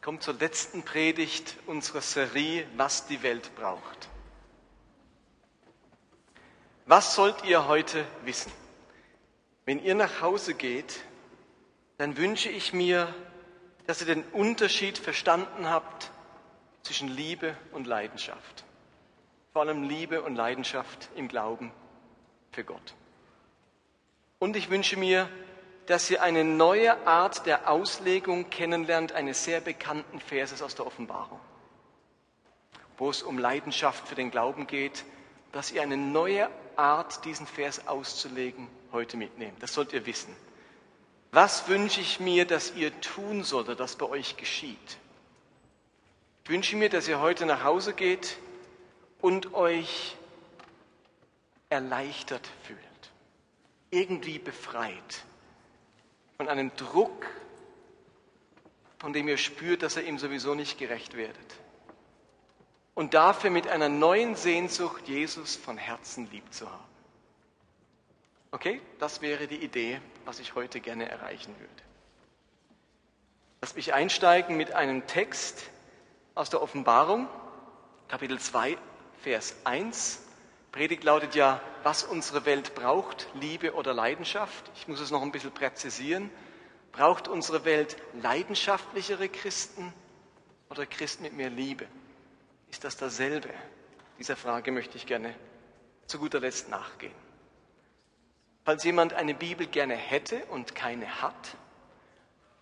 Ich komme zur letzten Predigt unserer Serie, was die Welt braucht. Was sollt ihr heute wissen? Wenn ihr nach Hause geht, dann wünsche ich mir, dass ihr den Unterschied verstanden habt zwischen Liebe und Leidenschaft. Vor allem Liebe und Leidenschaft im Glauben für Gott. Und ich wünsche mir, dass ihr eine neue Art der Auslegung kennenlernt eines sehr bekannten Verses aus der Offenbarung, wo es um Leidenschaft für den Glauben geht, dass ihr eine neue Art, diesen Vers auszulegen, heute mitnehmt. Das sollt ihr wissen. Was wünsche ich mir, dass ihr tun solltet, dass bei euch geschieht? Ich wünsche mir, dass ihr heute nach Hause geht und euch erleichtert fühlt, irgendwie befreit von einem Druck, von dem ihr spürt, dass ihr ihm sowieso nicht gerecht werdet. Und dafür mit einer neuen Sehnsucht Jesus von Herzen lieb zu haben. Okay, das wäre die Idee, was ich heute gerne erreichen würde. Lass mich einsteigen mit einem Text aus der Offenbarung, Kapitel 2, Vers 1 Predigt lautet ja, was unsere Welt braucht, Liebe oder Leidenschaft. Ich muss es noch ein bisschen präzisieren. Braucht unsere Welt leidenschaftlichere Christen oder Christen mit mehr Liebe? Ist das dasselbe? Dieser Frage möchte ich gerne zu guter Letzt nachgehen. Falls jemand eine Bibel gerne hätte und keine hat,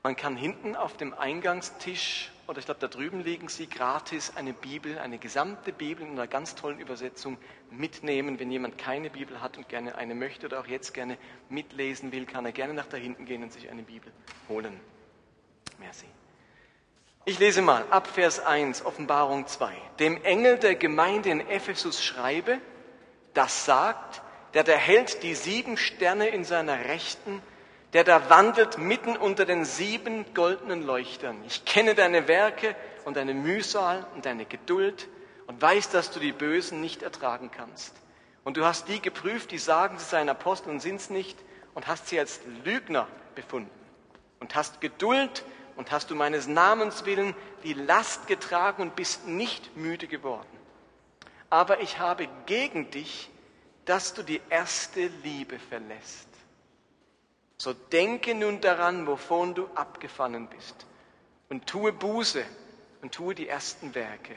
man kann hinten auf dem Eingangstisch oder ich glaube, da drüben liegen sie gratis eine Bibel, eine gesamte Bibel in einer ganz tollen Übersetzung mitnehmen. Wenn jemand keine Bibel hat und gerne eine möchte oder auch jetzt gerne mitlesen will, kann er gerne nach da hinten gehen und sich eine Bibel holen. Merci. Ich lese mal ab Vers 1, Offenbarung 2. Dem Engel der Gemeinde in Ephesus schreibe, das sagt, der da hält die sieben Sterne in seiner Rechten der da wandelt mitten unter den sieben goldenen Leuchtern. Ich kenne deine Werke und deine Mühsal und deine Geduld und weiß, dass du die Bösen nicht ertragen kannst. Und du hast die geprüft, die sagen, sie seien Apostel und sind's nicht, und hast sie als Lügner befunden. Und hast Geduld und hast du meines Namens willen die Last getragen und bist nicht müde geworden. Aber ich habe gegen dich, dass du die erste Liebe verlässt. So denke nun daran, wovon du abgefallen bist, und tue Buße und tue die ersten Werke.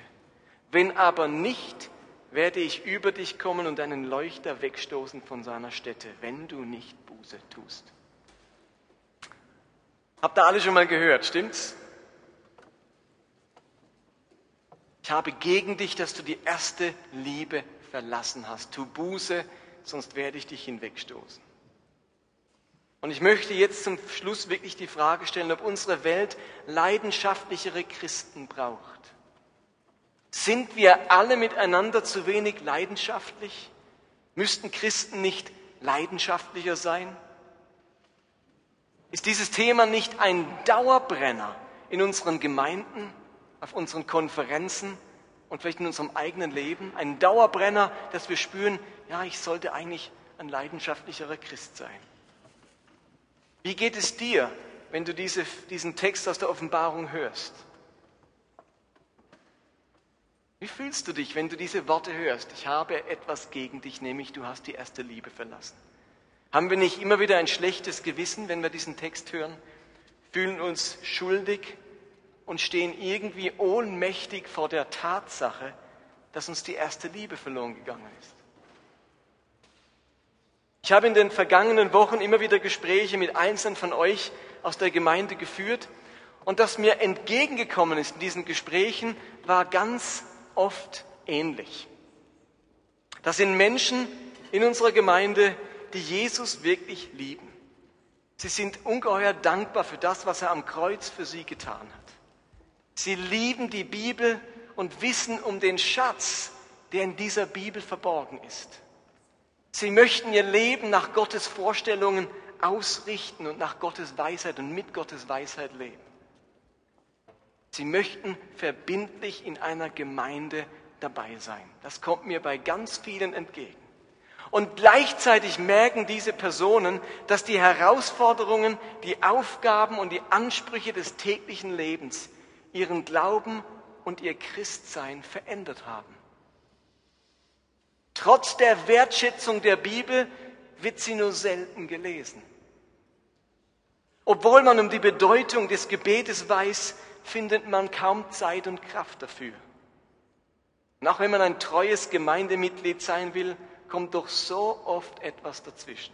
Wenn aber nicht, werde ich über dich kommen und deinen Leuchter wegstoßen von seiner Stätte, wenn du nicht Buße tust. Habt ihr alle schon mal gehört, stimmt's? Ich habe gegen dich, dass du die erste Liebe verlassen hast. Tu Buße, sonst werde ich dich hinwegstoßen. Und ich möchte jetzt zum Schluss wirklich die Frage stellen, ob unsere Welt leidenschaftlichere Christen braucht. Sind wir alle miteinander zu wenig leidenschaftlich? Müssten Christen nicht leidenschaftlicher sein? Ist dieses Thema nicht ein Dauerbrenner in unseren Gemeinden, auf unseren Konferenzen und vielleicht in unserem eigenen Leben? Ein Dauerbrenner, dass wir spüren, ja, ich sollte eigentlich ein leidenschaftlicherer Christ sein. Wie geht es dir, wenn du diese, diesen Text aus der Offenbarung hörst? Wie fühlst du dich, wenn du diese Worte hörst? Ich habe etwas gegen dich, nämlich du hast die erste Liebe verlassen. Haben wir nicht immer wieder ein schlechtes Gewissen, wenn wir diesen Text hören? Fühlen uns schuldig und stehen irgendwie ohnmächtig vor der Tatsache, dass uns die erste Liebe verloren gegangen ist. Ich habe in den vergangenen Wochen immer wieder Gespräche mit Einzelnen von euch aus der Gemeinde geführt und das mir entgegengekommen ist in diesen Gesprächen, war ganz oft ähnlich. Das sind Menschen in unserer Gemeinde, die Jesus wirklich lieben. Sie sind ungeheuer dankbar für das, was er am Kreuz für sie getan hat. Sie lieben die Bibel und wissen um den Schatz, der in dieser Bibel verborgen ist. Sie möchten ihr Leben nach Gottes Vorstellungen ausrichten und nach Gottes Weisheit und mit Gottes Weisheit leben. Sie möchten verbindlich in einer Gemeinde dabei sein. Das kommt mir bei ganz vielen entgegen. Und gleichzeitig merken diese Personen, dass die Herausforderungen, die Aufgaben und die Ansprüche des täglichen Lebens ihren Glauben und ihr Christsein verändert haben. Trotz der Wertschätzung der Bibel wird sie nur selten gelesen. Obwohl man um die Bedeutung des Gebetes weiß, findet man kaum Zeit und Kraft dafür. Und auch wenn man ein treues Gemeindemitglied sein will, kommt doch so oft etwas dazwischen.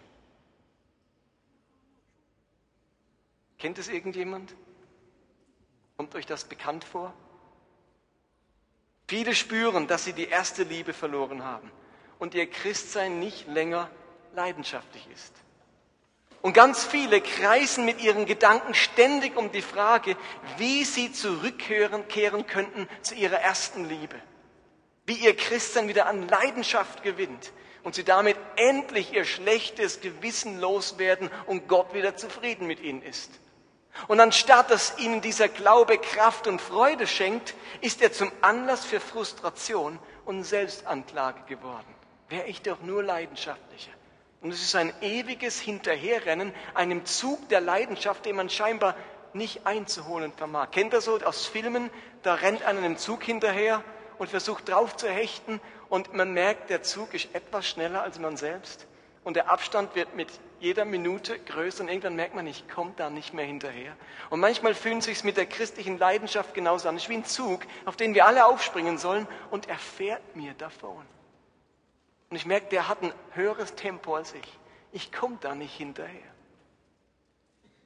Kennt es irgendjemand? Kommt euch das bekannt vor? Viele spüren, dass sie die erste Liebe verloren haben und ihr Christsein nicht länger leidenschaftlich ist. Und ganz viele kreisen mit ihren Gedanken ständig um die Frage, wie sie zurückkehren kehren könnten zu ihrer ersten Liebe. Wie ihr Christsein wieder an Leidenschaft gewinnt und sie damit endlich ihr schlechtes Gewissen loswerden und Gott wieder zufrieden mit ihnen ist. Und anstatt dass ihnen dieser Glaube Kraft und Freude schenkt, ist er zum Anlass für Frustration und Selbstanklage geworden. Wäre ich doch nur leidenschaftlicher. Und es ist ein ewiges Hinterherrennen einem Zug der Leidenschaft, den man scheinbar nicht einzuholen vermag. Kennt ihr so aus Filmen? Da rennt einer einem Zug hinterher und versucht drauf zu hechten und man merkt, der Zug ist etwas schneller als man selbst und der Abstand wird mit jeder Minute größer und irgendwann merkt man, ich komme da nicht mehr hinterher. Und manchmal fühlt sich mit der christlichen Leidenschaft genauso an. Es ist wie ein Zug, auf den wir alle aufspringen sollen und er fährt mir davon. Und ich merke, der hat ein höheres Tempo als ich. Ich komme da nicht hinterher.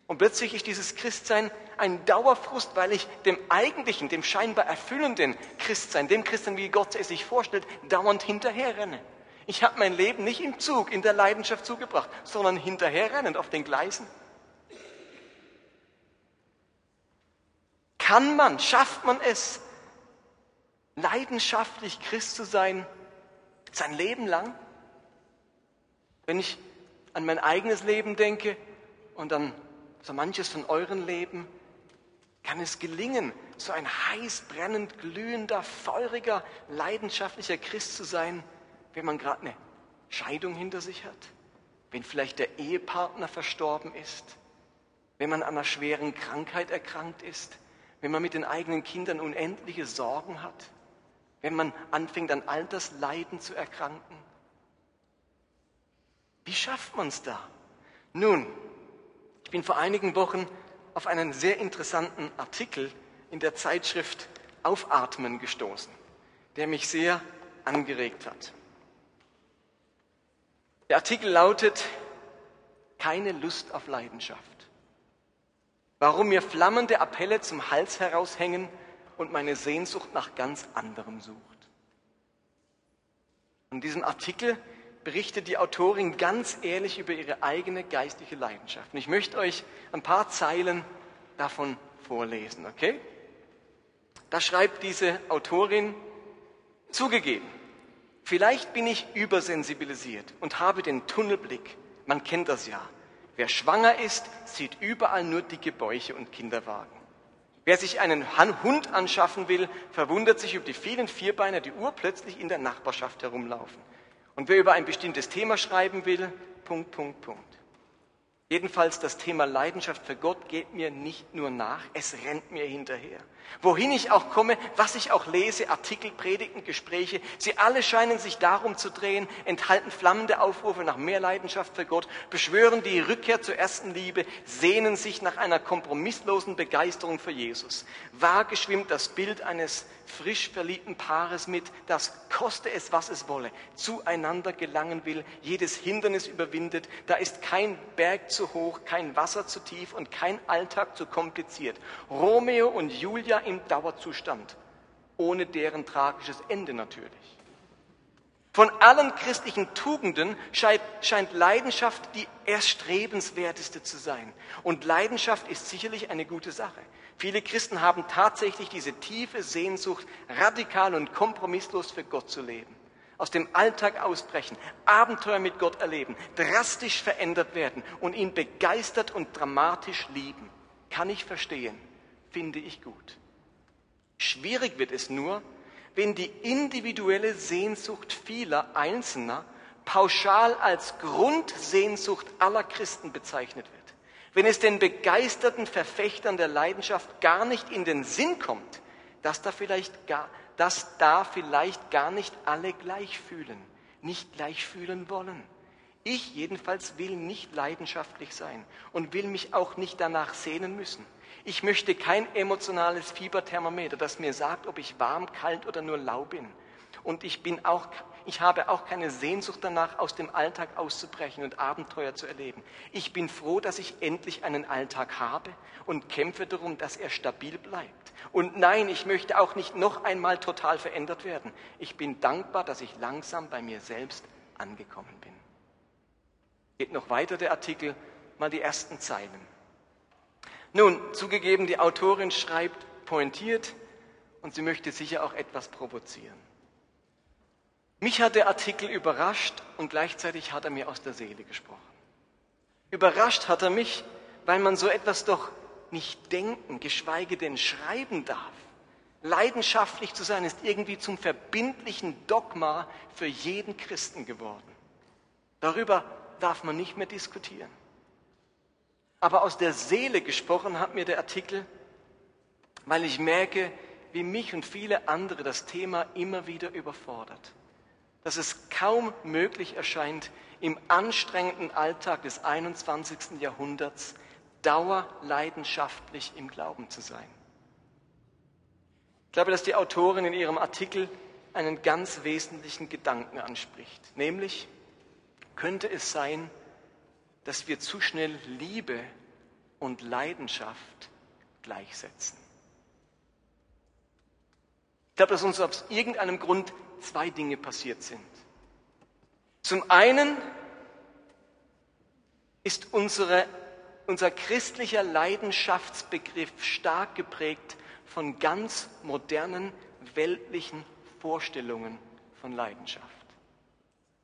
Und plötzlich ist dieses Christsein ein Dauerfrust, weil ich dem eigentlichen, dem scheinbar erfüllenden Christsein, dem Christsein, wie Gott es sich vorstellt, dauernd hinterherrenne. Ich habe mein Leben nicht im Zug, in der Leidenschaft zugebracht, sondern hinterherrennend auf den Gleisen. Kann man, schafft man es, leidenschaftlich Christ zu sein, sein Leben lang. Wenn ich an mein eigenes Leben denke und an so manches von euren Leben, kann es gelingen, so ein heiß, brennend, glühender, feuriger, leidenschaftlicher Christ zu sein, wenn man gerade eine Scheidung hinter sich hat, wenn vielleicht der Ehepartner verstorben ist, wenn man an einer schweren Krankheit erkrankt ist, wenn man mit den eigenen Kindern unendliche Sorgen hat wenn man anfängt an Altersleiden zu erkranken? Wie schafft man es da? Nun, ich bin vor einigen Wochen auf einen sehr interessanten Artikel in der Zeitschrift Aufatmen gestoßen, der mich sehr angeregt hat. Der Artikel lautet Keine Lust auf Leidenschaft. Warum mir flammende Appelle zum Hals heraushängen und meine Sehnsucht nach ganz anderem sucht. In diesem Artikel berichtet die Autorin ganz ehrlich über ihre eigene geistliche Leidenschaft. Und ich möchte euch ein paar Zeilen davon vorlesen, okay? Da schreibt diese Autorin, zugegeben, vielleicht bin ich übersensibilisiert und habe den Tunnelblick. Man kennt das ja. Wer schwanger ist, sieht überall nur dicke Bäuche und Kinderwagen. Wer sich einen Hund anschaffen will, verwundert sich über die vielen Vierbeiner, die urplötzlich in der Nachbarschaft herumlaufen. Und wer über ein bestimmtes Thema schreiben will, Punkt, Punkt, Punkt. Jedenfalls das Thema Leidenschaft für Gott geht mir nicht nur nach, es rennt mir hinterher. Wohin ich auch komme, was ich auch lese, Artikel, Predigten, Gespräche, sie alle scheinen sich darum zu drehen, enthalten flammende Aufrufe nach mehr Leidenschaft für Gott, beschwören die Rückkehr zur ersten Liebe, sehnen sich nach einer kompromisslosen Begeisterung für Jesus. Vage schwimmt das Bild eines frisch verliebten Paares mit, das koste es, was es wolle, zueinander gelangen will, jedes Hindernis überwindet, da ist kein Berg zu hoch, kein Wasser zu tief und kein Alltag zu kompliziert. Romeo und Julia im Dauerzustand, ohne deren tragisches Ende natürlich. Von allen christlichen Tugenden scheint, scheint, Leidenschaft die erstrebenswerteste zu sein. Und Leidenschaft ist sicherlich eine gute Sache. Viele Christen haben tatsächlich diese tiefe Sehnsucht, radikal und kompromisslos für Gott zu leben. Aus dem Alltag ausbrechen, Abenteuer mit Gott erleben, drastisch verändert werden und ihn begeistert und dramatisch lieben. Kann ich verstehen, finde ich gut. Schwierig wird es nur, wenn die individuelle Sehnsucht vieler Einzelner pauschal als Grundsehnsucht aller Christen bezeichnet wird. Wenn es den begeisterten Verfechtern der Leidenschaft gar nicht in den Sinn kommt, dass da vielleicht gar, dass da vielleicht gar nicht alle gleich fühlen, nicht gleich fühlen wollen. Ich jedenfalls will nicht leidenschaftlich sein und will mich auch nicht danach sehnen müssen. Ich möchte kein emotionales Fieberthermometer, das mir sagt, ob ich warm, kalt oder nur lau bin. Und ich bin auch ich habe auch keine Sehnsucht danach, aus dem Alltag auszubrechen und Abenteuer zu erleben. Ich bin froh, dass ich endlich einen Alltag habe und kämpfe darum, dass er stabil bleibt. Und nein, ich möchte auch nicht noch einmal total verändert werden. Ich bin dankbar, dass ich langsam bei mir selbst angekommen bin. Geht noch weiter der Artikel, mal die ersten Zeilen. Nun, zugegeben, die Autorin schreibt pointiert und sie möchte sicher auch etwas provozieren. Mich hat der Artikel überrascht und gleichzeitig hat er mir aus der Seele gesprochen. Überrascht hat er mich, weil man so etwas doch nicht denken, geschweige denn schreiben darf. Leidenschaftlich zu sein ist irgendwie zum verbindlichen Dogma für jeden Christen geworden. Darüber darf man nicht mehr diskutieren. Aber aus der Seele gesprochen hat mir der Artikel, weil ich merke, wie mich und viele andere das Thema immer wieder überfordert dass es kaum möglich erscheint, im anstrengenden Alltag des 21. Jahrhunderts dauerleidenschaftlich im Glauben zu sein. Ich glaube, dass die Autorin in ihrem Artikel einen ganz wesentlichen Gedanken anspricht, nämlich könnte es sein, dass wir zu schnell Liebe und Leidenschaft gleichsetzen. Ich glaube, dass uns aus irgendeinem Grund zwei Dinge passiert sind. Zum einen ist unsere, unser christlicher Leidenschaftsbegriff stark geprägt von ganz modernen weltlichen Vorstellungen von Leidenschaft.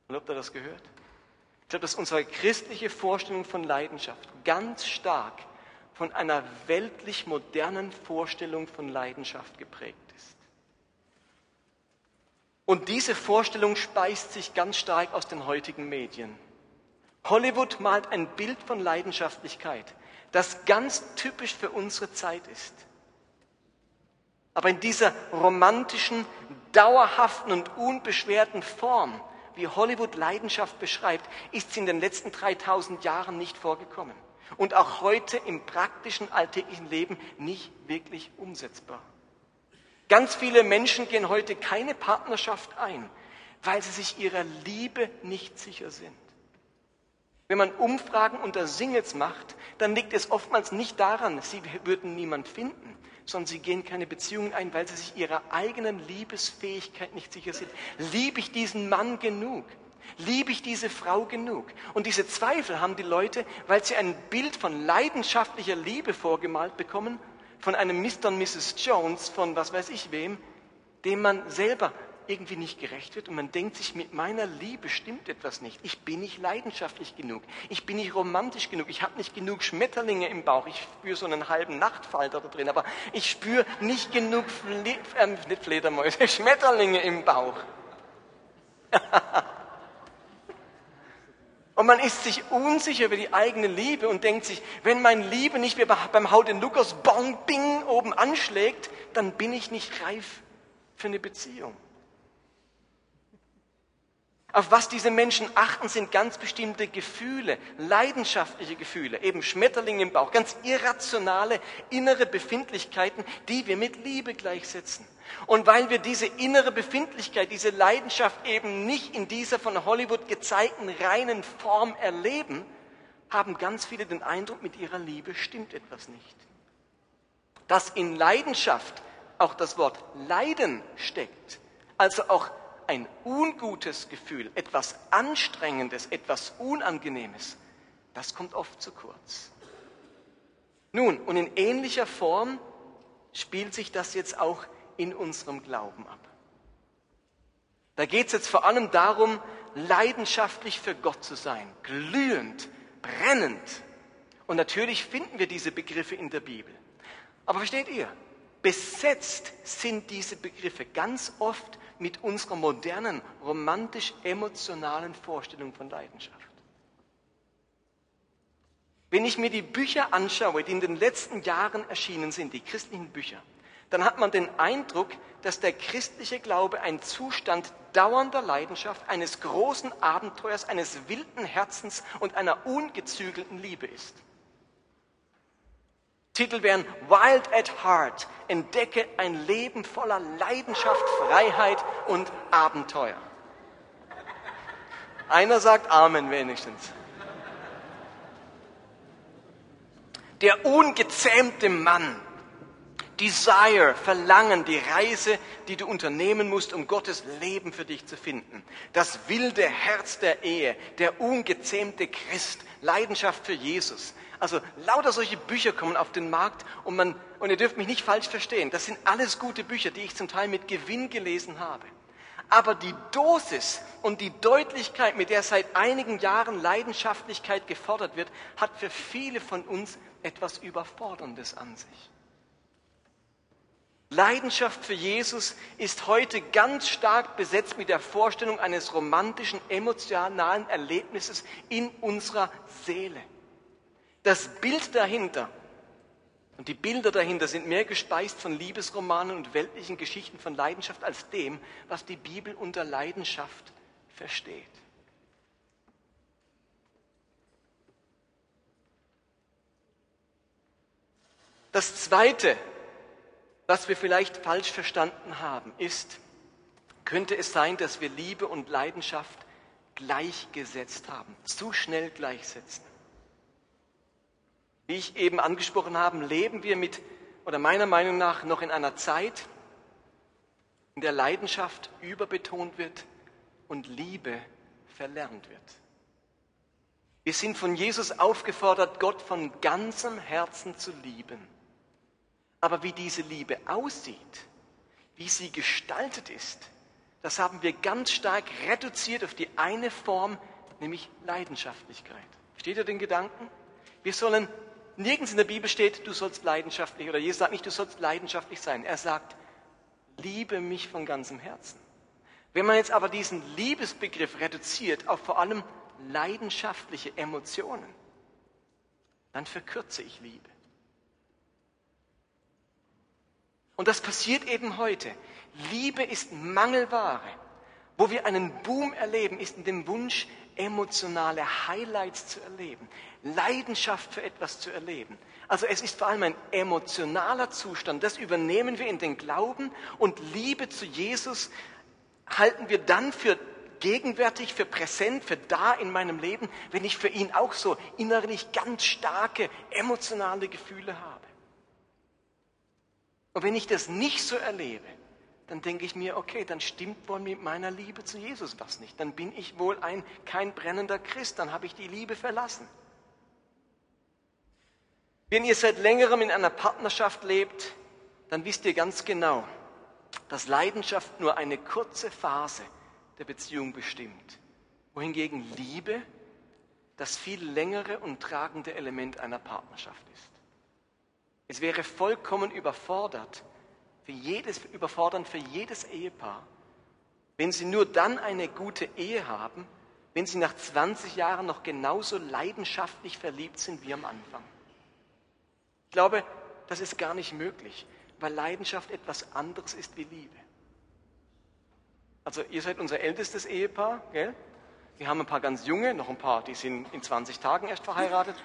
Und habt ihr das gehört? Ich glaube, dass unsere christliche Vorstellung von Leidenschaft ganz stark von einer weltlich modernen Vorstellung von Leidenschaft geprägt ist. Und diese Vorstellung speist sich ganz stark aus den heutigen Medien. Hollywood malt ein Bild von Leidenschaftlichkeit, das ganz typisch für unsere Zeit ist. Aber in dieser romantischen, dauerhaften und unbeschwerten Form, wie Hollywood Leidenschaft beschreibt, ist sie in den letzten 3000 Jahren nicht vorgekommen. Und auch heute im praktischen alltäglichen Leben nicht wirklich umsetzbar. Ganz viele Menschen gehen heute keine Partnerschaft ein, weil sie sich ihrer Liebe nicht sicher sind. Wenn man Umfragen unter Singles macht, dann liegt es oftmals nicht daran, sie würden niemand finden, sondern sie gehen keine Beziehungen ein, weil sie sich ihrer eigenen Liebesfähigkeit nicht sicher sind. Liebe ich diesen Mann genug? Liebe ich diese Frau genug? Und diese Zweifel haben die Leute, weil sie ein Bild von leidenschaftlicher Liebe vorgemalt bekommen von einem Mr. und Mrs. Jones, von was weiß ich wem, dem man selber irgendwie nicht gerecht wird und man denkt sich, mit meiner Liebe stimmt etwas nicht. Ich bin nicht leidenschaftlich genug. Ich bin nicht romantisch genug. Ich habe nicht genug Schmetterlinge im Bauch. Ich spüre so einen halben Nachtfalter da drin, aber ich spüre nicht genug Fle äh, nicht Fledermäuse, Schmetterlinge im Bauch. Und man ist sich unsicher über die eigene Liebe und denkt sich, wenn meine Liebe nicht mehr beim Haut in Lukas Bong Bing oben anschlägt, dann bin ich nicht reif für eine Beziehung. Auf was diese Menschen achten, sind ganz bestimmte Gefühle, leidenschaftliche Gefühle, eben Schmetterlinge im Bauch, ganz irrationale innere Befindlichkeiten, die wir mit Liebe gleichsetzen. Und weil wir diese innere Befindlichkeit, diese Leidenschaft eben nicht in dieser von Hollywood gezeigten reinen Form erleben, haben ganz viele den Eindruck, mit ihrer Liebe stimmt etwas nicht. Dass in Leidenschaft auch das Wort Leiden steckt, also auch ein ungutes Gefühl, etwas Anstrengendes, etwas Unangenehmes, das kommt oft zu kurz. Nun, und in ähnlicher Form spielt sich das jetzt auch in unserem Glauben ab. Da geht es jetzt vor allem darum, leidenschaftlich für Gott zu sein, glühend, brennend. Und natürlich finden wir diese Begriffe in der Bibel. Aber versteht ihr, besetzt sind diese Begriffe ganz oft mit unserer modernen, romantisch-emotionalen Vorstellung von Leidenschaft. Wenn ich mir die Bücher anschaue, die in den letzten Jahren erschienen sind, die christlichen Bücher, dann hat man den Eindruck, dass der christliche Glaube ein Zustand dauernder Leidenschaft, eines großen Abenteuers, eines wilden Herzens und einer ungezügelten Liebe ist. Titel wären Wild at Heart, entdecke ein Leben voller Leidenschaft, Freiheit und Abenteuer. Einer sagt Amen wenigstens. Der ungezähmte Mann, Desire, Verlangen, die Reise, die du unternehmen musst, um Gottes Leben für dich zu finden. Das wilde Herz der Ehe, der ungezähmte Christ, Leidenschaft für Jesus. Also lauter solche Bücher kommen auf den Markt und man, und ihr dürft mich nicht falsch verstehen, das sind alles gute Bücher, die ich zum Teil mit Gewinn gelesen habe. Aber die Dosis und die Deutlichkeit, mit der seit einigen Jahren Leidenschaftlichkeit gefordert wird, hat für viele von uns etwas Überforderndes an sich. Leidenschaft für Jesus ist heute ganz stark besetzt mit der Vorstellung eines romantischen, emotionalen Erlebnisses in unserer Seele. Das Bild dahinter und die Bilder dahinter sind mehr gespeist von Liebesromanen und weltlichen Geschichten von Leidenschaft als dem, was die Bibel unter Leidenschaft versteht. Das Zweite, was wir vielleicht falsch verstanden haben, ist, könnte es sein, dass wir Liebe und Leidenschaft gleichgesetzt haben, zu schnell gleichsetzen. Wie ich eben angesprochen habe, leben wir mit, oder meiner Meinung nach, noch in einer Zeit, in der Leidenschaft überbetont wird und Liebe verlernt wird. Wir sind von Jesus aufgefordert, Gott von ganzem Herzen zu lieben. Aber wie diese Liebe aussieht, wie sie gestaltet ist, das haben wir ganz stark reduziert auf die eine Form, nämlich Leidenschaftlichkeit. Versteht ihr den Gedanken? Wir sollen Nirgends in der Bibel steht, du sollst leidenschaftlich, oder Jesus sagt nicht, du sollst leidenschaftlich sein. Er sagt, liebe mich von ganzem Herzen. Wenn man jetzt aber diesen Liebesbegriff reduziert auf vor allem leidenschaftliche Emotionen, dann verkürze ich Liebe. Und das passiert eben heute. Liebe ist Mangelware. Wo wir einen Boom erleben, ist in dem Wunsch, emotionale Highlights zu erleben, Leidenschaft für etwas zu erleben. Also es ist vor allem ein emotionaler Zustand. Das übernehmen wir in den Glauben und Liebe zu Jesus halten wir dann für gegenwärtig, für präsent, für da in meinem Leben, wenn ich für ihn auch so innerlich ganz starke emotionale Gefühle habe. Und wenn ich das nicht so erlebe, dann denke ich mir, okay, dann stimmt wohl mit meiner Liebe zu Jesus was nicht. Dann bin ich wohl ein kein brennender Christ, dann habe ich die Liebe verlassen. Wenn ihr seit längerem in einer Partnerschaft lebt, dann wisst ihr ganz genau, dass Leidenschaft nur eine kurze Phase der Beziehung bestimmt, wohingegen Liebe das viel längere und tragende Element einer Partnerschaft ist. Es wäre vollkommen überfordert, für jedes, überfordernd für jedes Ehepaar, wenn sie nur dann eine gute Ehe haben, wenn sie nach 20 Jahren noch genauso leidenschaftlich verliebt sind wie am Anfang. Ich glaube, das ist gar nicht möglich, weil Leidenschaft etwas anderes ist wie Liebe. Also ihr seid unser ältestes Ehepaar, gell? Wir haben ein paar ganz junge, noch ein paar, die sind in 20 Tagen erst verheiratet.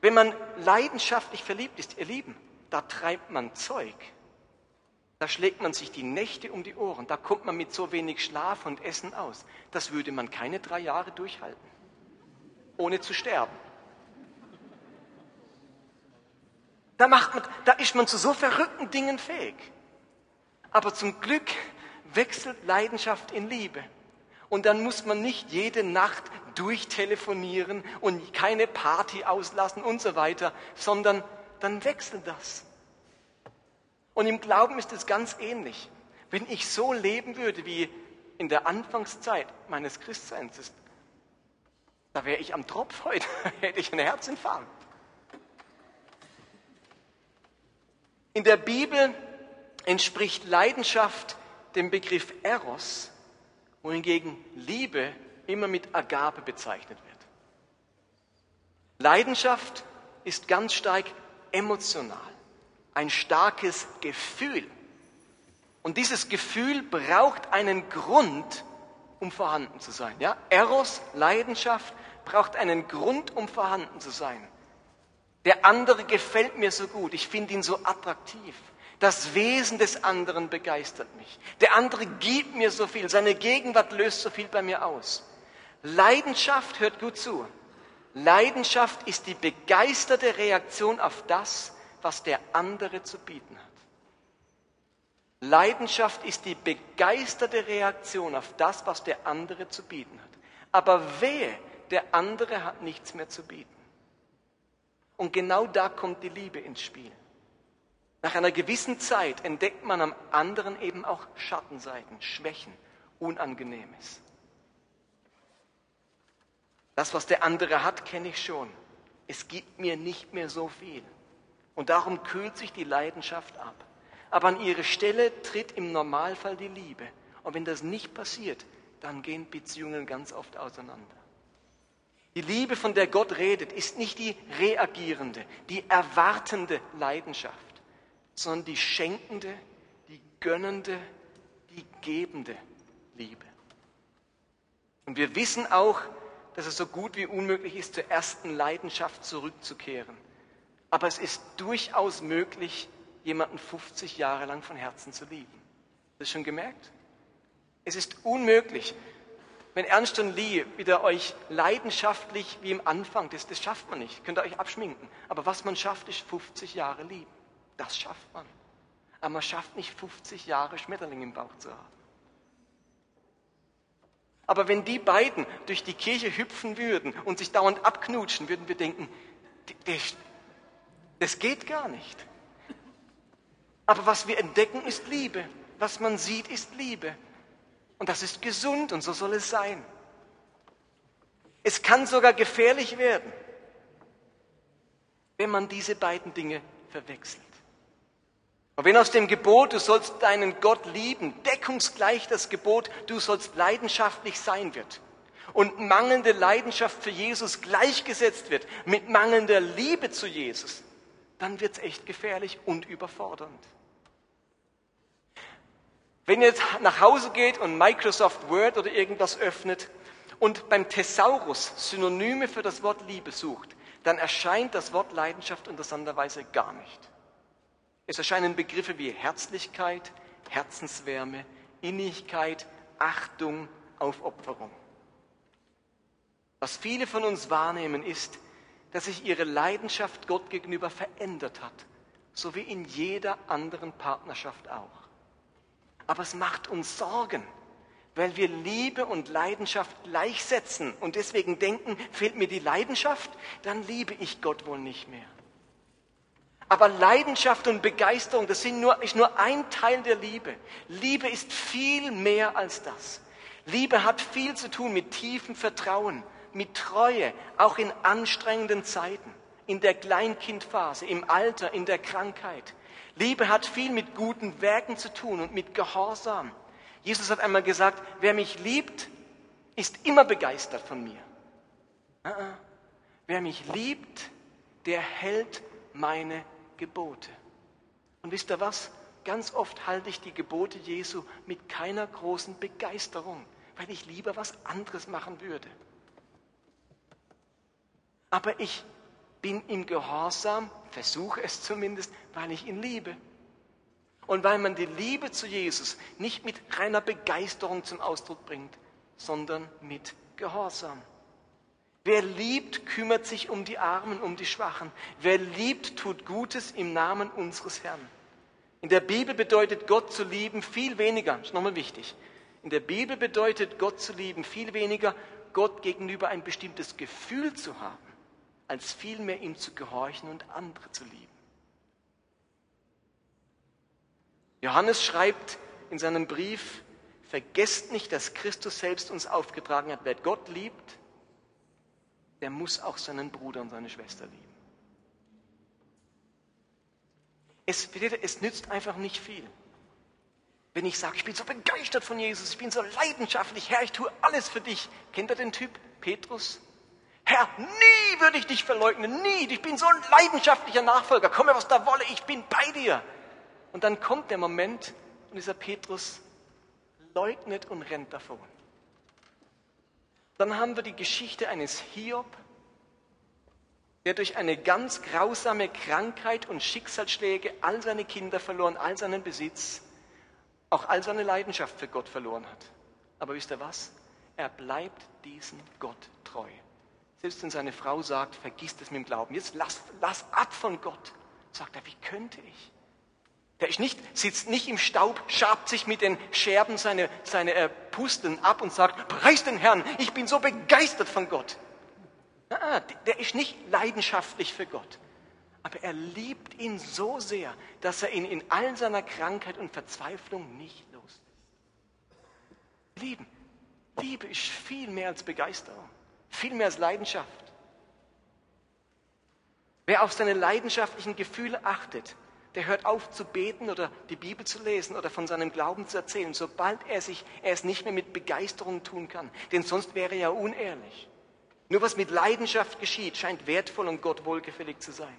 Wenn man leidenschaftlich verliebt ist, ihr Lieben, da treibt man Zeug. Da schlägt man sich die Nächte um die Ohren. Da kommt man mit so wenig Schlaf und Essen aus. Das würde man keine drei Jahre durchhalten, ohne zu sterben. Da, macht man, da ist man zu so verrückten Dingen fähig. Aber zum Glück wechselt Leidenschaft in Liebe. Und dann muss man nicht jede Nacht durchtelefonieren und keine Party auslassen und so weiter, sondern dann wechselt das. Und im Glauben ist es ganz ähnlich. Wenn ich so leben würde wie in der Anfangszeit meines Christseins, da wäre ich am Tropf heute, hätte ich einen Herzinfarkt. In der Bibel entspricht Leidenschaft dem Begriff Eros, wohingegen Liebe immer mit Agape bezeichnet wird. Leidenschaft ist ganz stark emotional, ein starkes Gefühl. Und dieses Gefühl braucht einen Grund, um vorhanden zu sein. Ja? Eros, Leidenschaft, braucht einen Grund, um vorhanden zu sein. Der andere gefällt mir so gut, ich finde ihn so attraktiv. Das Wesen des anderen begeistert mich. Der andere gibt mir so viel, seine Gegenwart löst so viel bei mir aus. Leidenschaft, hört gut zu, Leidenschaft ist die begeisterte Reaktion auf das, was der andere zu bieten hat. Leidenschaft ist die begeisterte Reaktion auf das, was der andere zu bieten hat. Aber wehe, der andere hat nichts mehr zu bieten. Und genau da kommt die Liebe ins Spiel. Nach einer gewissen Zeit entdeckt man am anderen eben auch Schattenseiten, Schwächen, Unangenehmes. Das, was der andere hat, kenne ich schon. Es gibt mir nicht mehr so viel. Und darum kühlt sich die Leidenschaft ab. Aber an ihre Stelle tritt im Normalfall die Liebe. Und wenn das nicht passiert, dann gehen Beziehungen ganz oft auseinander. Die Liebe, von der Gott redet, ist nicht die reagierende, die erwartende Leidenschaft, sondern die schenkende, die gönnende, die gebende Liebe. Und wir wissen auch, dass es so gut wie unmöglich ist, zur ersten Leidenschaft zurückzukehren. Aber es ist durchaus möglich, jemanden 50 Jahre lang von Herzen zu lieben. Das schon gemerkt? Es ist unmöglich, wenn Ernst und Lee wieder euch leidenschaftlich wie im Anfang, das, das schafft man nicht, könnt ihr euch abschminken. Aber was man schafft, ist 50 Jahre lieben. Das schafft man. Aber man schafft nicht 50 Jahre Schmetterling im Bauch zu haben. Aber wenn die beiden durch die Kirche hüpfen würden und sich dauernd abknutschen, würden wir denken, das geht gar nicht. Aber was wir entdecken, ist Liebe. Was man sieht, ist Liebe. Und das ist gesund und so soll es sein. Es kann sogar gefährlich werden, wenn man diese beiden Dinge verwechselt. Und wenn aus dem Gebot, du sollst deinen Gott lieben, deckungsgleich das Gebot, du sollst leidenschaftlich sein wird, und mangelnde Leidenschaft für Jesus gleichgesetzt wird mit mangelnder Liebe zu Jesus, dann wird es echt gefährlich und überfordernd. Wenn ihr jetzt nach Hause geht und Microsoft Word oder irgendwas öffnet und beim Thesaurus Synonyme für das Wort Liebe sucht, dann erscheint das Wort Leidenschaft interessanterweise gar nicht. Es erscheinen Begriffe wie Herzlichkeit, Herzenswärme, Innigkeit, Achtung, Aufopferung. Was viele von uns wahrnehmen, ist, dass sich ihre Leidenschaft Gott gegenüber verändert hat, so wie in jeder anderen Partnerschaft auch. Aber es macht uns Sorgen, weil wir Liebe und Leidenschaft gleichsetzen und deswegen denken, fehlt mir die Leidenschaft, dann liebe ich Gott wohl nicht mehr. Aber Leidenschaft und Begeisterung, das sind nur, ist nur ein Teil der Liebe. Liebe ist viel mehr als das. Liebe hat viel zu tun mit tiefem Vertrauen, mit Treue, auch in anstrengenden Zeiten, in der Kleinkindphase, im Alter, in der Krankheit. Liebe hat viel mit guten Werken zu tun und mit Gehorsam. Jesus hat einmal gesagt, wer mich liebt, ist immer begeistert von mir. Ah, ah. Wer mich liebt, der hält meine Gebote. Und wisst ihr was? Ganz oft halte ich die Gebote Jesu mit keiner großen Begeisterung, weil ich lieber was anderes machen würde. Aber ich bin im Gehorsam, versuche es zumindest, weil ich ihn liebe. Und weil man die Liebe zu Jesus nicht mit reiner Begeisterung zum Ausdruck bringt, sondern mit Gehorsam. Wer liebt, kümmert sich um die Armen, um die Schwachen. Wer liebt, tut Gutes im Namen unseres Herrn. In der Bibel bedeutet Gott zu lieben viel weniger, ist nochmal wichtig. In der Bibel bedeutet Gott zu lieben viel weniger, Gott gegenüber ein bestimmtes Gefühl zu haben, als vielmehr ihm zu gehorchen und andere zu lieben. Johannes schreibt in seinem Brief, vergesst nicht, dass Christus selbst uns aufgetragen hat, wer Gott liebt, der muss auch seinen Bruder und seine Schwester lieben. Es, es nützt einfach nicht viel. Wenn ich sage, ich bin so begeistert von Jesus, ich bin so leidenschaftlich, Herr, ich tue alles für dich. Kennt ihr den Typ? Petrus? Herr, nie würde ich dich verleugnen, nie. Ich bin so ein leidenschaftlicher Nachfolger. Komme, was da wolle, ich bin bei dir. Und dann kommt der Moment und dieser Petrus leugnet und rennt davon. Dann haben wir die Geschichte eines Hiob, der durch eine ganz grausame Krankheit und Schicksalsschläge all seine Kinder verloren, all seinen Besitz, auch all seine Leidenschaft für Gott verloren hat. Aber wisst ihr was? Er bleibt diesem Gott treu. Selbst wenn seine Frau sagt, vergiss das mit dem Glauben, jetzt lass, lass ab von Gott, sagt er, wie könnte ich? Der ist nicht, sitzt nicht im Staub, schabt sich mit den Scherben seine, seine äh, Pusteln ab und sagt, preis den Herrn, ich bin so begeistert von Gott. Ah, der ist nicht leidenschaftlich für Gott, aber er liebt ihn so sehr, dass er ihn in all seiner Krankheit und Verzweiflung nicht loslässt. Lieben, Liebe ist viel mehr als Begeisterung, viel mehr als Leidenschaft. Wer auf seine leidenschaftlichen Gefühle achtet, der hört auf zu beten oder die Bibel zu lesen oder von seinem Glauben zu erzählen, sobald er, sich, er es nicht mehr mit Begeisterung tun kann. Denn sonst wäre er ja unehrlich. Nur was mit Leidenschaft geschieht, scheint wertvoll und Gott wohlgefällig zu sein.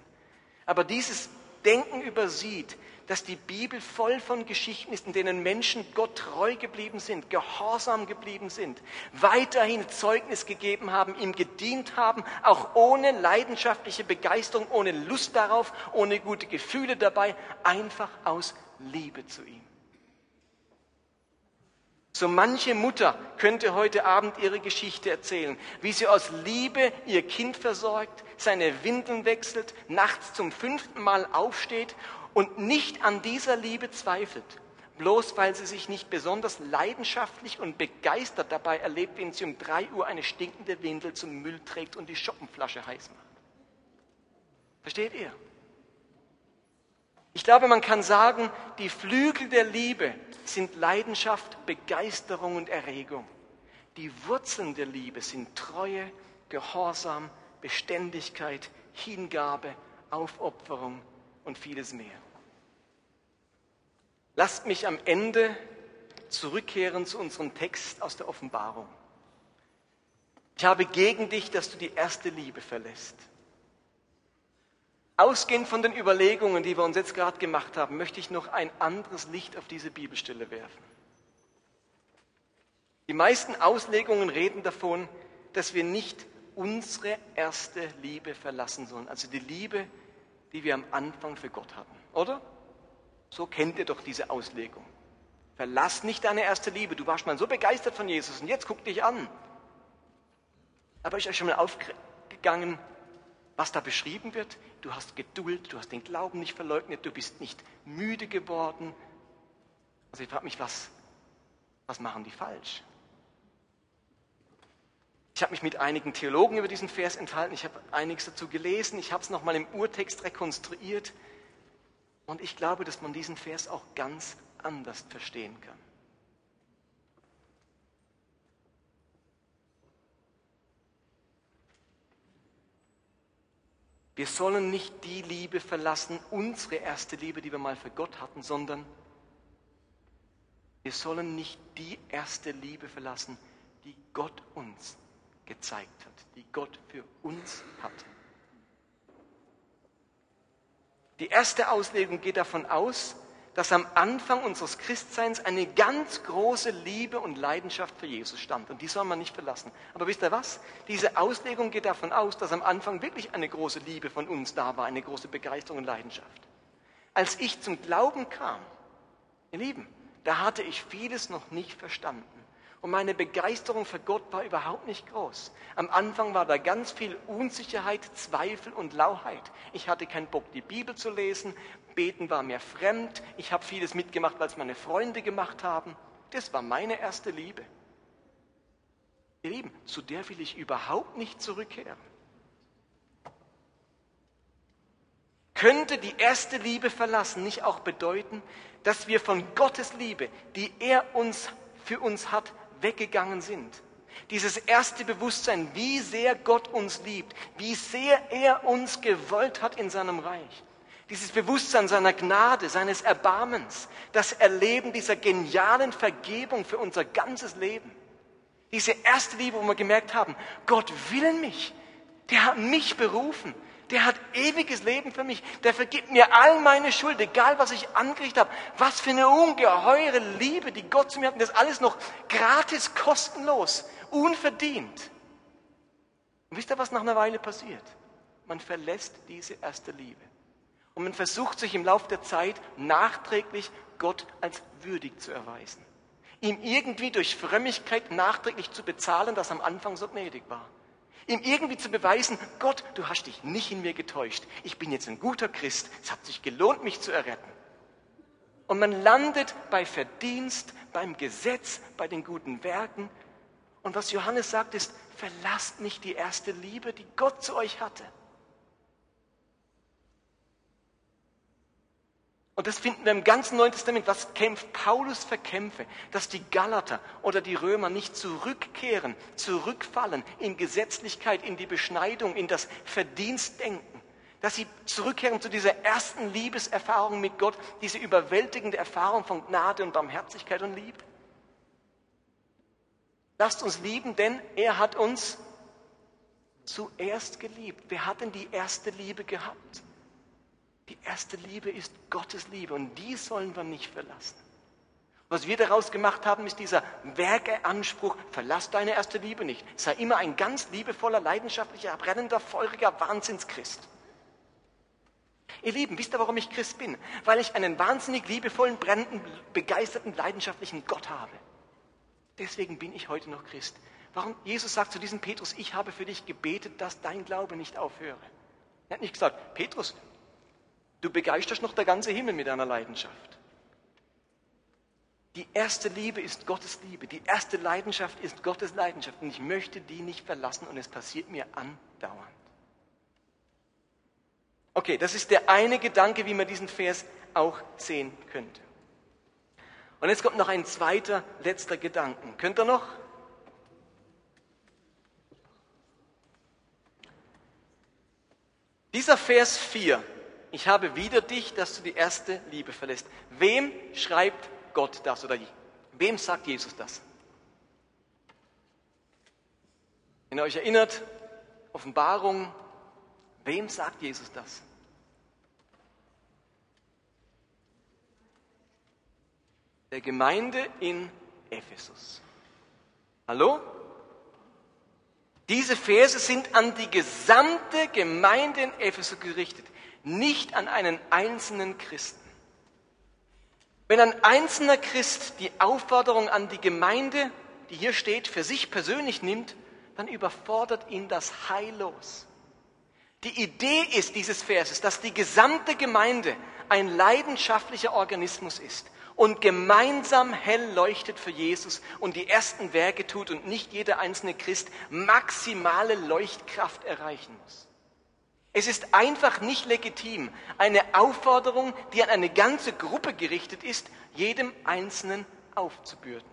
Aber dieses Denken übersieht, dass die Bibel voll von Geschichten ist, in denen Menschen Gott treu geblieben sind, gehorsam geblieben sind, weiterhin Zeugnis gegeben haben, ihm gedient haben, auch ohne leidenschaftliche Begeisterung, ohne Lust darauf, ohne gute Gefühle dabei, einfach aus Liebe zu ihm. So manche Mutter könnte heute Abend ihre Geschichte erzählen, wie sie aus Liebe ihr Kind versorgt, seine Windeln wechselt, nachts zum fünften Mal aufsteht und nicht an dieser Liebe zweifelt, bloß weil sie sich nicht besonders leidenschaftlich und begeistert dabei erlebt, wenn sie um drei Uhr eine stinkende Windel zum Müll trägt und die Schoppenflasche heiß macht. Versteht ihr? Ich glaube, man kann sagen, die Flügel der Liebe sind Leidenschaft, Begeisterung und Erregung. Die Wurzeln der Liebe sind Treue, Gehorsam, Beständigkeit, Hingabe, Aufopferung und vieles mehr. Lasst mich am Ende zurückkehren zu unserem Text aus der Offenbarung. Ich habe gegen dich, dass du die erste Liebe verlässt. Ausgehend von den Überlegungen, die wir uns jetzt gerade gemacht haben, möchte ich noch ein anderes Licht auf diese Bibelstelle werfen. Die meisten Auslegungen reden davon, dass wir nicht unsere erste Liebe verlassen sollen, also die Liebe, die wir am Anfang für Gott hatten, oder? So kennt ihr doch diese Auslegung. Verlass nicht deine erste Liebe. Du warst mal so begeistert von Jesus und jetzt guck dich an. Aber ist euch schon mal aufgegangen, was da beschrieben wird, du hast Geduld, du hast den Glauben nicht verleugnet, du bist nicht müde geworden. Also ich frage mich, was, was machen die falsch? Ich habe mich mit einigen Theologen über diesen Vers enthalten, ich habe einiges dazu gelesen, ich habe es nochmal im Urtext rekonstruiert und ich glaube, dass man diesen Vers auch ganz anders verstehen kann. Wir sollen nicht die Liebe verlassen, unsere erste Liebe, die wir mal für Gott hatten, sondern wir sollen nicht die erste Liebe verlassen, die Gott uns gezeigt hat, die Gott für uns hatte. Die erste Auslegung geht davon aus, dass am Anfang unseres Christseins eine ganz große Liebe und Leidenschaft für Jesus stand. Und die soll man nicht verlassen. Aber wisst ihr was? Diese Auslegung geht davon aus, dass am Anfang wirklich eine große Liebe von uns da war, eine große Begeisterung und Leidenschaft. Als ich zum Glauben kam, ihr Lieben, da hatte ich vieles noch nicht verstanden. Und meine Begeisterung für Gott war überhaupt nicht groß. Am Anfang war da ganz viel Unsicherheit, Zweifel und Lauheit. Ich hatte keinen Bock, die Bibel zu lesen. Beten war mir fremd. Ich habe vieles mitgemacht, weil es meine Freunde gemacht haben. Das war meine erste Liebe. Ihr Lieben, zu der will ich überhaupt nicht zurückkehren. Könnte die erste Liebe verlassen nicht auch bedeuten, dass wir von Gottes Liebe, die er uns für uns hat, weggegangen sind. Dieses erste Bewusstsein, wie sehr Gott uns liebt, wie sehr er uns gewollt hat in seinem Reich. Dieses Bewusstsein seiner Gnade, seines Erbarmens, das Erleben dieser genialen Vergebung für unser ganzes Leben. Diese erste Liebe, wo wir gemerkt haben, Gott will mich. Der hat mich berufen. Der hat ewiges Leben für mich. Der vergibt mir all meine Schuld, egal was ich angerichtet habe. Was für eine ungeheure Liebe, die Gott zu mir hat. Und das alles noch gratis, kostenlos, unverdient. Und wisst ihr, was nach einer Weile passiert? Man verlässt diese erste Liebe. Und man versucht sich im Laufe der Zeit nachträglich Gott als würdig zu erweisen. Ihm irgendwie durch Frömmigkeit nachträglich zu bezahlen, dass am Anfang so gnädig war. Ihm irgendwie zu beweisen, Gott, du hast dich nicht in mir getäuscht. Ich bin jetzt ein guter Christ. Es hat sich gelohnt, mich zu erretten. Und man landet bei Verdienst, beim Gesetz, bei den guten Werken. Und was Johannes sagt, ist, verlasst nicht die erste Liebe, die Gott zu euch hatte. Und das finden wir im ganzen Neuen Testament. Was kämpft Paulus für Kämpfe? Dass die Galater oder die Römer nicht zurückkehren, zurückfallen in Gesetzlichkeit, in die Beschneidung, in das Verdienstdenken. Dass sie zurückkehren zu dieser ersten Liebeserfahrung mit Gott, diese überwältigende Erfahrung von Gnade und Barmherzigkeit und Liebe. Lasst uns lieben, denn er hat uns zuerst geliebt. Wer hat denn die erste Liebe gehabt? Die erste Liebe ist Gottes Liebe und die sollen wir nicht verlassen. Was wir daraus gemacht haben, ist dieser Werkeanspruch, verlass deine erste Liebe nicht. Sei immer ein ganz liebevoller, leidenschaftlicher, brennender, feuriger Wahnsinnschrist. Ihr Lieben, wisst ihr, warum ich Christ bin? Weil ich einen wahnsinnig liebevollen, brennenden, begeisterten, leidenschaftlichen Gott habe. Deswegen bin ich heute noch Christ. Warum? Jesus sagt zu diesem Petrus, ich habe für dich gebetet, dass dein Glaube nicht aufhöre. Er hat nicht gesagt, Petrus, Du begeisterst noch der ganze Himmel mit deiner Leidenschaft. Die erste Liebe ist Gottes Liebe. Die erste Leidenschaft ist Gottes Leidenschaft. Und ich möchte die nicht verlassen und es passiert mir andauernd. Okay, das ist der eine Gedanke, wie man diesen Vers auch sehen könnte. Und jetzt kommt noch ein zweiter, letzter Gedanken. Könnt ihr noch? Dieser Vers 4 ich habe wieder dich, dass du die erste Liebe verlässt. Wem schreibt Gott das oder wem sagt Jesus das? Wenn ihr euch erinnert, Offenbarung, wem sagt Jesus das? Der Gemeinde in Ephesus. Hallo? Diese Verse sind an die gesamte Gemeinde in Ephesus gerichtet nicht an einen einzelnen Christen. Wenn ein einzelner Christ die Aufforderung an die Gemeinde, die hier steht, für sich persönlich nimmt, dann überfordert ihn das heillos. Die Idee ist dieses Verses, dass die gesamte Gemeinde ein leidenschaftlicher Organismus ist und gemeinsam hell leuchtet für Jesus und die ersten Werke tut und nicht jeder einzelne Christ maximale Leuchtkraft erreichen muss. Es ist einfach nicht legitim, eine Aufforderung, die an eine ganze Gruppe gerichtet ist, jedem Einzelnen aufzubürden.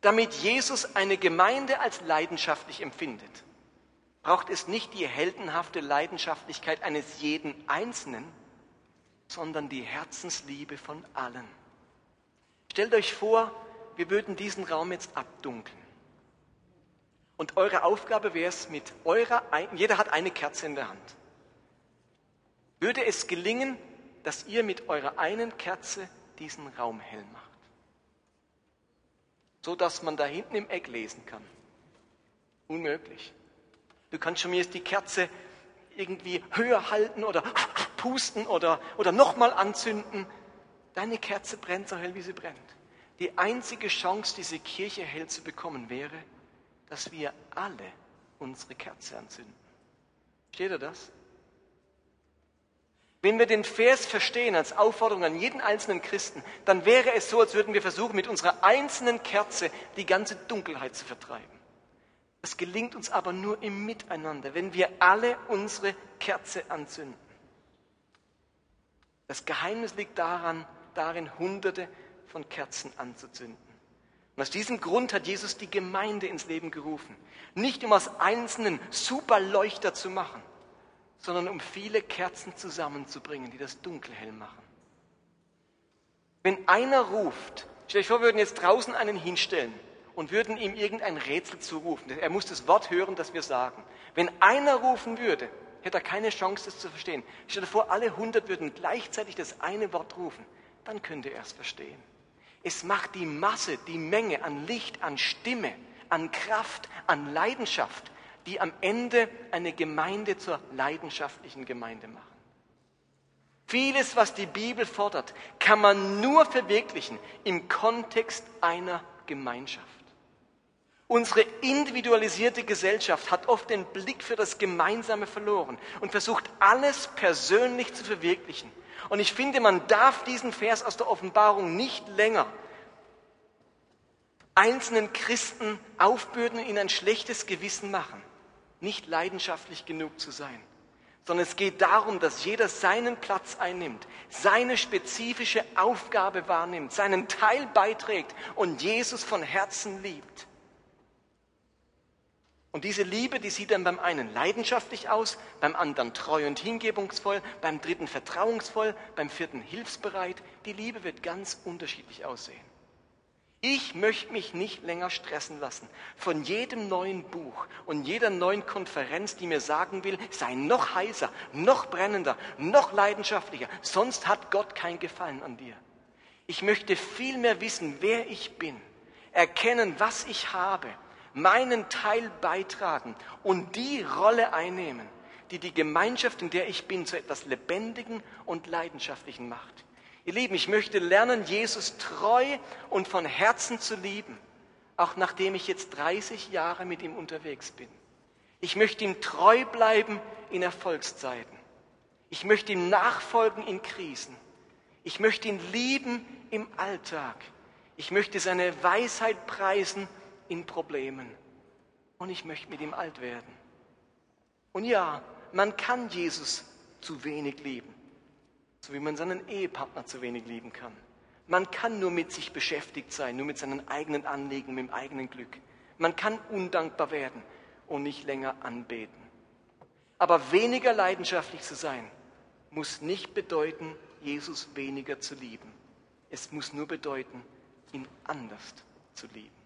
Damit Jesus eine Gemeinde als leidenschaftlich empfindet, braucht es nicht die heldenhafte Leidenschaftlichkeit eines jeden Einzelnen, sondern die Herzensliebe von allen. Stellt euch vor, wir würden diesen Raum jetzt abdunkeln. Und eure Aufgabe wäre es mit eurer, jeder hat eine Kerze in der Hand. Würde es gelingen, dass ihr mit eurer einen Kerze diesen Raum hell macht? So dass man da hinten im Eck lesen kann. Unmöglich. Du kannst schon mir die Kerze irgendwie höher halten oder pusten oder, oder nochmal anzünden. Deine Kerze brennt so hell, wie sie brennt. Die einzige Chance, diese Kirche hell zu bekommen, wäre, dass wir alle unsere Kerze anzünden. Steht ihr das? Wenn wir den Vers verstehen als Aufforderung an jeden einzelnen Christen, dann wäre es so, als würden wir versuchen, mit unserer einzelnen Kerze die ganze Dunkelheit zu vertreiben. Das gelingt uns aber nur im Miteinander, wenn wir alle unsere Kerze anzünden. Das Geheimnis liegt daran, darin, Hunderte von Kerzen anzuzünden. Und aus diesem Grund hat Jesus die Gemeinde ins Leben gerufen. Nicht um aus einzelnen Superleuchter zu machen, sondern um viele Kerzen zusammenzubringen, die das Dunkel hell machen. Wenn einer ruft, stell euch vor, wir würden jetzt draußen einen hinstellen und würden ihm irgendein Rätsel zurufen. Er muss das Wort hören, das wir sagen. Wenn einer rufen würde, hätte er keine Chance, das zu verstehen. Stell dir vor, alle hundert würden gleichzeitig das eine Wort rufen. Dann könnte er es verstehen. Es macht die Masse, die Menge an Licht, an Stimme, an Kraft, an Leidenschaft, die am Ende eine Gemeinde zur leidenschaftlichen Gemeinde machen. Vieles, was die Bibel fordert, kann man nur verwirklichen im Kontext einer Gemeinschaft. Unsere individualisierte Gesellschaft hat oft den Blick für das Gemeinsame verloren und versucht alles persönlich zu verwirklichen. Und ich finde, man darf diesen Vers aus der Offenbarung nicht länger einzelnen Christen aufbürden und ihnen ein schlechtes Gewissen machen, nicht leidenschaftlich genug zu sein, sondern es geht darum, dass jeder seinen Platz einnimmt, seine spezifische Aufgabe wahrnimmt, seinen Teil beiträgt und Jesus von Herzen liebt. Und diese Liebe, die sieht dann beim einen leidenschaftlich aus, beim anderen treu und hingebungsvoll, beim dritten vertrauensvoll, beim vierten hilfsbereit. Die Liebe wird ganz unterschiedlich aussehen. Ich möchte mich nicht länger stressen lassen von jedem neuen Buch und jeder neuen Konferenz, die mir sagen will, sei noch heißer, noch brennender, noch leidenschaftlicher, sonst hat Gott kein Gefallen an dir. Ich möchte viel mehr wissen, wer ich bin, erkennen, was ich habe meinen Teil beitragen und die Rolle einnehmen, die die Gemeinschaft, in der ich bin, zu etwas Lebendigen und Leidenschaftlichen macht. Ihr Lieben, ich möchte lernen, Jesus treu und von Herzen zu lieben, auch nachdem ich jetzt 30 Jahre mit ihm unterwegs bin. Ich möchte ihm treu bleiben in Erfolgszeiten. Ich möchte ihm nachfolgen in Krisen. Ich möchte ihn lieben im Alltag. Ich möchte seine Weisheit preisen in Problemen. Und ich möchte mit ihm alt werden. Und ja, man kann Jesus zu wenig lieben, so wie man seinen Ehepartner zu wenig lieben kann. Man kann nur mit sich beschäftigt sein, nur mit seinen eigenen Anliegen, mit dem eigenen Glück. Man kann undankbar werden und nicht länger anbeten. Aber weniger leidenschaftlich zu sein, muss nicht bedeuten, Jesus weniger zu lieben. Es muss nur bedeuten, ihn anders zu lieben.